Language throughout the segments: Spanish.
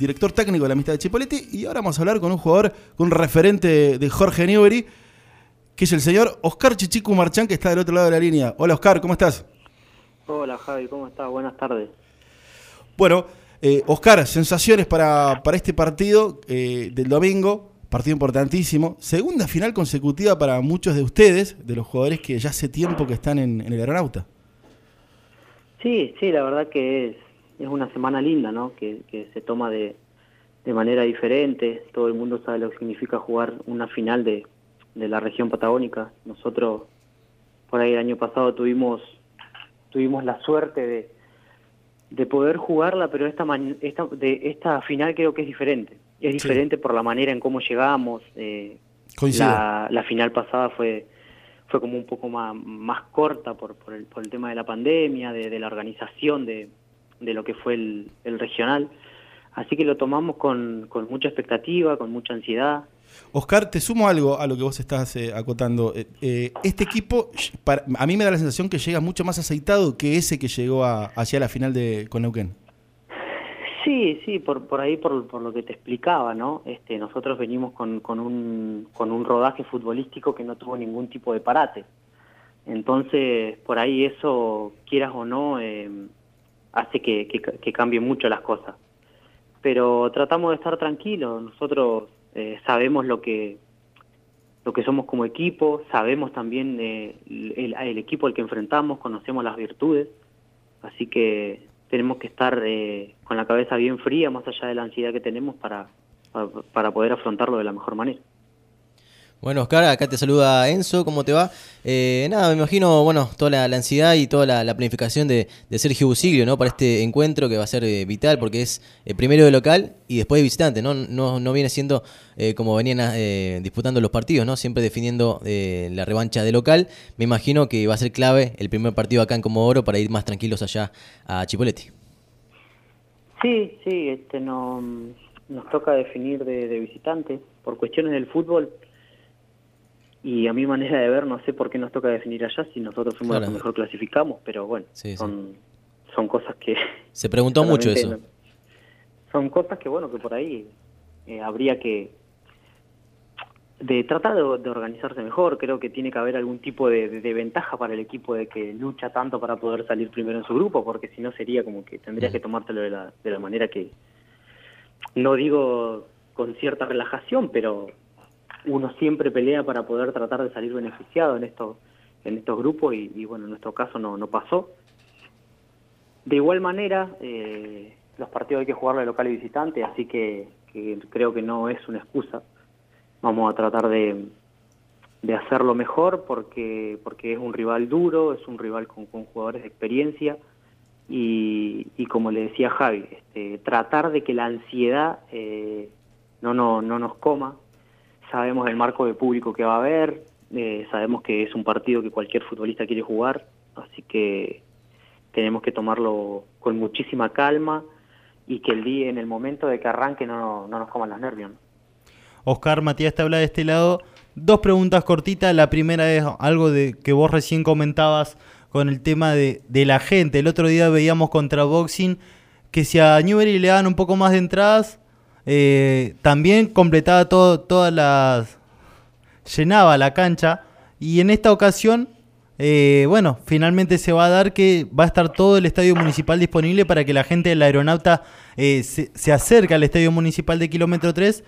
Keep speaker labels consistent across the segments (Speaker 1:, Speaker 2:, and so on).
Speaker 1: director técnico de la amistad de Chipoletti, y ahora vamos a hablar con un jugador, con un referente de Jorge Newbery, que es el señor Oscar Chichicu Marchán, que está del otro lado de la línea. Hola Oscar, ¿cómo estás?
Speaker 2: Hola Javi, ¿cómo estás? Buenas tardes.
Speaker 1: Bueno, eh, Oscar, sensaciones para, para este partido eh, del domingo, partido importantísimo, segunda final consecutiva para muchos de ustedes, de los jugadores que ya hace tiempo que están en, en el aeronauta.
Speaker 2: Sí, sí, la verdad que es es una semana linda, ¿no? Que, se toma de, de, manera diferente. Todo el mundo sabe lo que significa jugar una final de, de la región patagónica. Nosotros, por ahí el año pasado, tuvimos, tuvimos la suerte de, de poder jugarla, pero esta, esta, de, esta final creo que es diferente. Es diferente por la manera en cómo llegamos. Eh, la, la, final pasada fue fue como un poco más, más corta por, por, el, por el tema de la pandemia, de, de la organización de, de lo que fue el, regional. Así que lo tomamos con, con, mucha expectativa, con mucha ansiedad.
Speaker 1: Oscar, te sumo algo a lo que vos estás eh, acotando. Eh, eh, este equipo, para, a mí me da la sensación que llega mucho más aceitado que ese que llegó a, hacia la final de, con Neuquén.
Speaker 2: Sí, sí, por, por ahí, por, por lo que te explicaba, ¿no? Este, nosotros venimos con, con, un, con un rodaje futbolístico que no tuvo ningún tipo de parate. Entonces, por ahí eso, quieras o no, eh, hace que, que, cambien mucho las cosas. Pero tratamos de estar tranquilos, nosotros eh, sabemos lo que lo que somos como equipo, sabemos también eh, el, equipo al que enfrentamos, conocemos las virtudes, así que tenemos que estar eh, con la cabeza bien fría, más allá de la ansiedad que tenemos, para, para poder afrontarlo de la mejor manera.
Speaker 3: Bueno, Oscar, acá te saluda Enzo, ¿cómo te va? Eh, nada, me imagino, bueno, toda la, ansiedad y toda la, planificación de, Sergio Busiglio, ¿no? Para este encuentro que va a ser eh, vital porque es eh, primero de local y después de visitante, ¿no? No, no viene siendo como venían disputando los partidos, ¿no? Siempre definiendo la revancha de local. Me imagino que va a ser clave el primer partido acá en Comodoro para ir más tranquilos allá a Chipoletti.
Speaker 2: Sí, sí, este no, nos toca definir de, de visitante. Por cuestiones del fútbol y a mi manera de ver no sé por qué nos toca definir allá si nosotros fuimos los que mejor clasificamos, pero bueno, son, son cosas que...
Speaker 3: Se preguntó mucho eso.
Speaker 2: son cosas que bueno, que por ahí eh, habría que... de tratar de, organizarse mejor, creo que tiene que haber algún tipo de, ventaja para el equipo de que lucha tanto para poder salir primero en su grupo, porque si no sería como que tendrías que tomártelo de la, de la manera que... No digo con cierta relajación, pero uno siempre pelea para poder tratar de salir beneficiado en estos en estos grupos y, bueno en nuestro caso no, no pasó. De igual manera eh, los partidos hay que jugarlo de local y visitante así que, creo que no es una excusa. Vamos a tratar de, de hacerlo mejor porque porque es un rival duro es un rival con, con jugadores de experiencia y, y, como le decía Javi este, tratar de que la ansiedad eh, no, no, no nos coma sabemos el marco de público que va a haber, eh, sabemos que es un partido que cualquier futbolista quiere jugar, así que tenemos que tomarlo con muchísima calma y que el día, en el momento de que arranque, no, no nos coman los nervios.
Speaker 4: Oscar Matías te habla de este lado. Dos preguntas cortitas. La primera es algo de que vos recién comentabas con el tema de la gente. El otro día veíamos contra Boxing que si a Newbery le dan un poco más de entradas, eh, también completaba todo, todas las... llenaba la cancha y en esta ocasión, eh, bueno, finalmente se va a dar que va a estar todo el estadio municipal disponible para que la gente de la aeronauta eh, se, se, acerque al estadio municipal de kilómetro 3.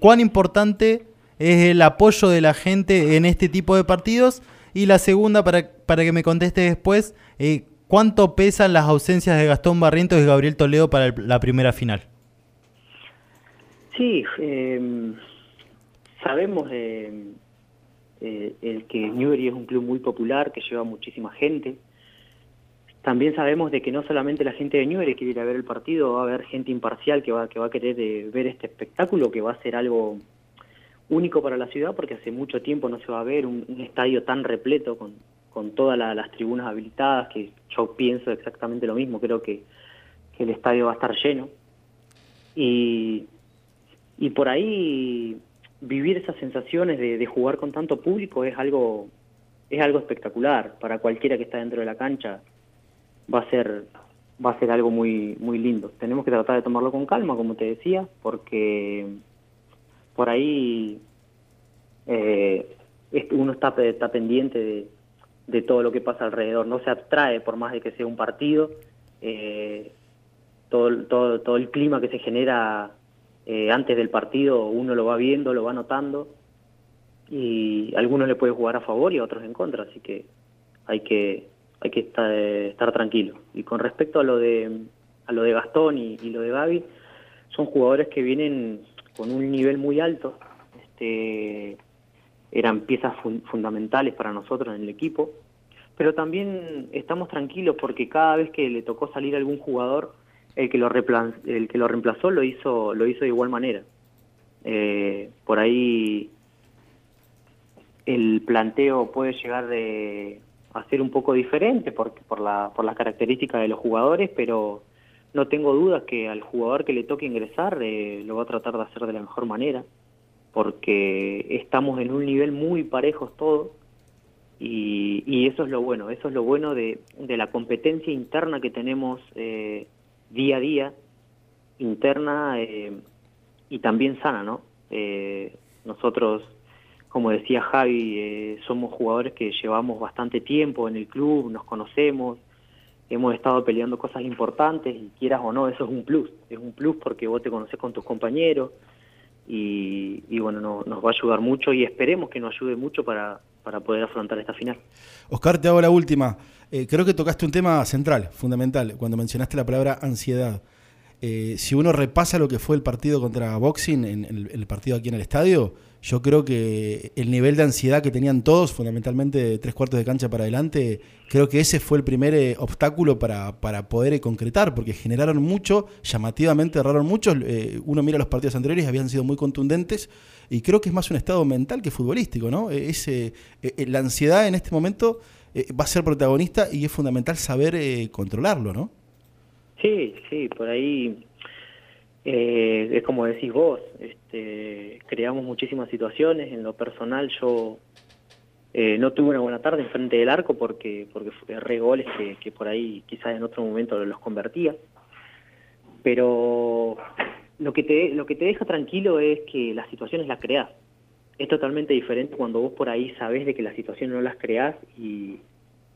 Speaker 4: ¿Cuán importante es el apoyo de la gente en este tipo de partidos? Y la segunda, para, para que me conteste después, ¿cuánto pesan las ausencias de Gastón Barrientos y Gabriel Toledo para la primera final?
Speaker 2: Sí, eh, sabemos eh, el que Newbery es un club muy popular, que lleva muchísima gente. También sabemos de que no solamente la gente de Newbery quiere ir a ver el partido, va a haber gente imparcial que va, que va a querer eh, ver este espectáculo, que va a ser algo único para la ciudad, porque hace mucho tiempo no se va a ver un, estadio tan repleto con, con todas las tribunas habilitadas, que yo pienso exactamente lo mismo, creo que, que el estadio va a estar lleno. Y y por ahí vivir esas sensaciones de, jugar con tanto público es algo es algo espectacular para cualquiera que está dentro de la cancha va a ser va a ser algo muy muy lindo. Tenemos que tratar de tomarlo con calma, como te decía, porque por ahí eh, uno está, está pendiente de, todo lo que pasa alrededor, no se abstrae por más de que sea un partido, eh, todo, todo, todo el clima que se genera eh, antes del partido uno lo va viendo, lo va notando y a algunos le puede jugar a favor y a otros en contra, así que hay que hay que estar, tranquilo. Y con respecto a lo de a lo de Gastón y, lo de Gaby, son jugadores que vienen con un nivel muy alto, este, eran piezas fundamentales para nosotros en el equipo, pero también estamos tranquilos porque cada vez que le tocó salir algún jugador, el que lo, el que lo reemplazó lo hizo, lo hizo de igual manera. Eh, por ahí el planteo puede llegar de, a ser un poco diferente por, por, la, por las características de los jugadores, pero no tengo dudas que al jugador que le toque ingresar eh, lo va a tratar de hacer de la mejor manera, porque estamos en un nivel muy parejos todos y, y eso es lo bueno, eso es lo bueno de, de la competencia interna que tenemos eh, día a día, interna eh, y también sana, ¿no? nosotros como decía Javi, eh, somos jugadores que llevamos bastante tiempo en el club, nos conocemos, hemos estado peleando cosas importantes y quieras o no, eso es un plus, es un plus porque vos te conoces con tus compañeros y, bueno, nos va a ayudar mucho y esperemos que nos ayude mucho para, para poder afrontar esta final.
Speaker 1: Oscar, te hago la última. Eh, creo que tocaste un tema central, fundamental, cuando mencionaste la palabra ansiedad. Eh, si uno repasa lo que fue el partido contra Boxing, en el partido aquí en el estadio, yo creo que el nivel de ansiedad que tenían todos, fundamentalmente de tres cuartos de cancha para adelante, creo que ese fue el primer eh, obstáculo para, para poder eh, concretar, porque generaron mucho, llamativamente erraron mucho. Eh, uno mira los partidos anteriores, habían sido muy contundentes, y creo que es más un estado mental que futbolístico, ¿no? Ese, la ansiedad en este momento va a ser protagonista y es fundamental saber controlarlo, ¿no?
Speaker 2: Sí, sí, por ahí eh, es como decís vos, este, creamos muchísimas situaciones. En lo personal, yo eh, no tuve una buena tarde enfrente del arco porque porque erré goles que, por ahí quizás en otro momento los convertía. Pero lo que te lo que te deja tranquilo es que las situaciones las creás. Es totalmente diferente cuando vos por ahí sabés de que las situaciones no las creás y,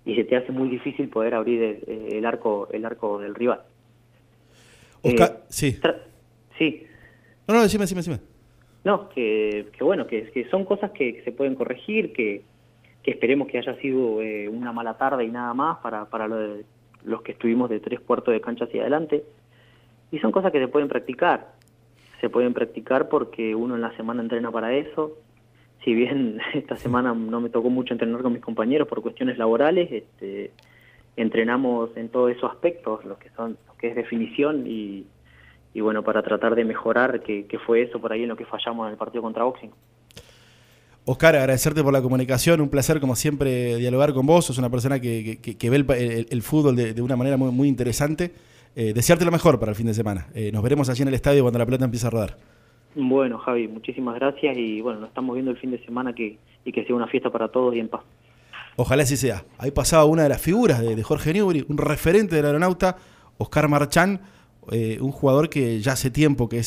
Speaker 2: y se te hace muy difícil poder abrir el, arco el arco del rival.
Speaker 1: Oscar, eh, sí.
Speaker 2: Sí.
Speaker 1: No, no, decime, decime, decime.
Speaker 2: No, que, que bueno, que, que, son cosas que, se pueden corregir, que, que esperemos que haya sido eh, una mala tarde y nada más para, para los que estuvimos de tres cuartos de cancha hacia adelante. Y son cosas que se pueden practicar. Se pueden practicar porque uno en la semana entrena para eso. Si bien esta semana no me tocó mucho entrenar con mis compañeros por cuestiones laborales, este, entrenamos en todos esos aspectos, lo que son, lo que es definición y, y bueno, para tratar de mejorar, que, fue eso por ahí en lo que fallamos en el partido contra Boxing.
Speaker 1: Oscar, agradecerte por la comunicación, un placer como siempre dialogar con vos, sos una persona que, ve el, fútbol de, una manera muy, muy interesante. Eh, desearte lo mejor para el fin de semana. Eh, nos veremos allí en el estadio cuando la pelota empiece a rodar.
Speaker 2: Bueno, Javi, muchísimas gracias y bueno, nos estamos viendo el fin de semana que, y que sea una fiesta para todos y en paz.
Speaker 1: Ojalá así sea. Ahí pasaba una de las figuras de, Jorge Newbery, un referente del aeronauta, Oscar Marchán. Eh, un jugador que ya hace tiempo que es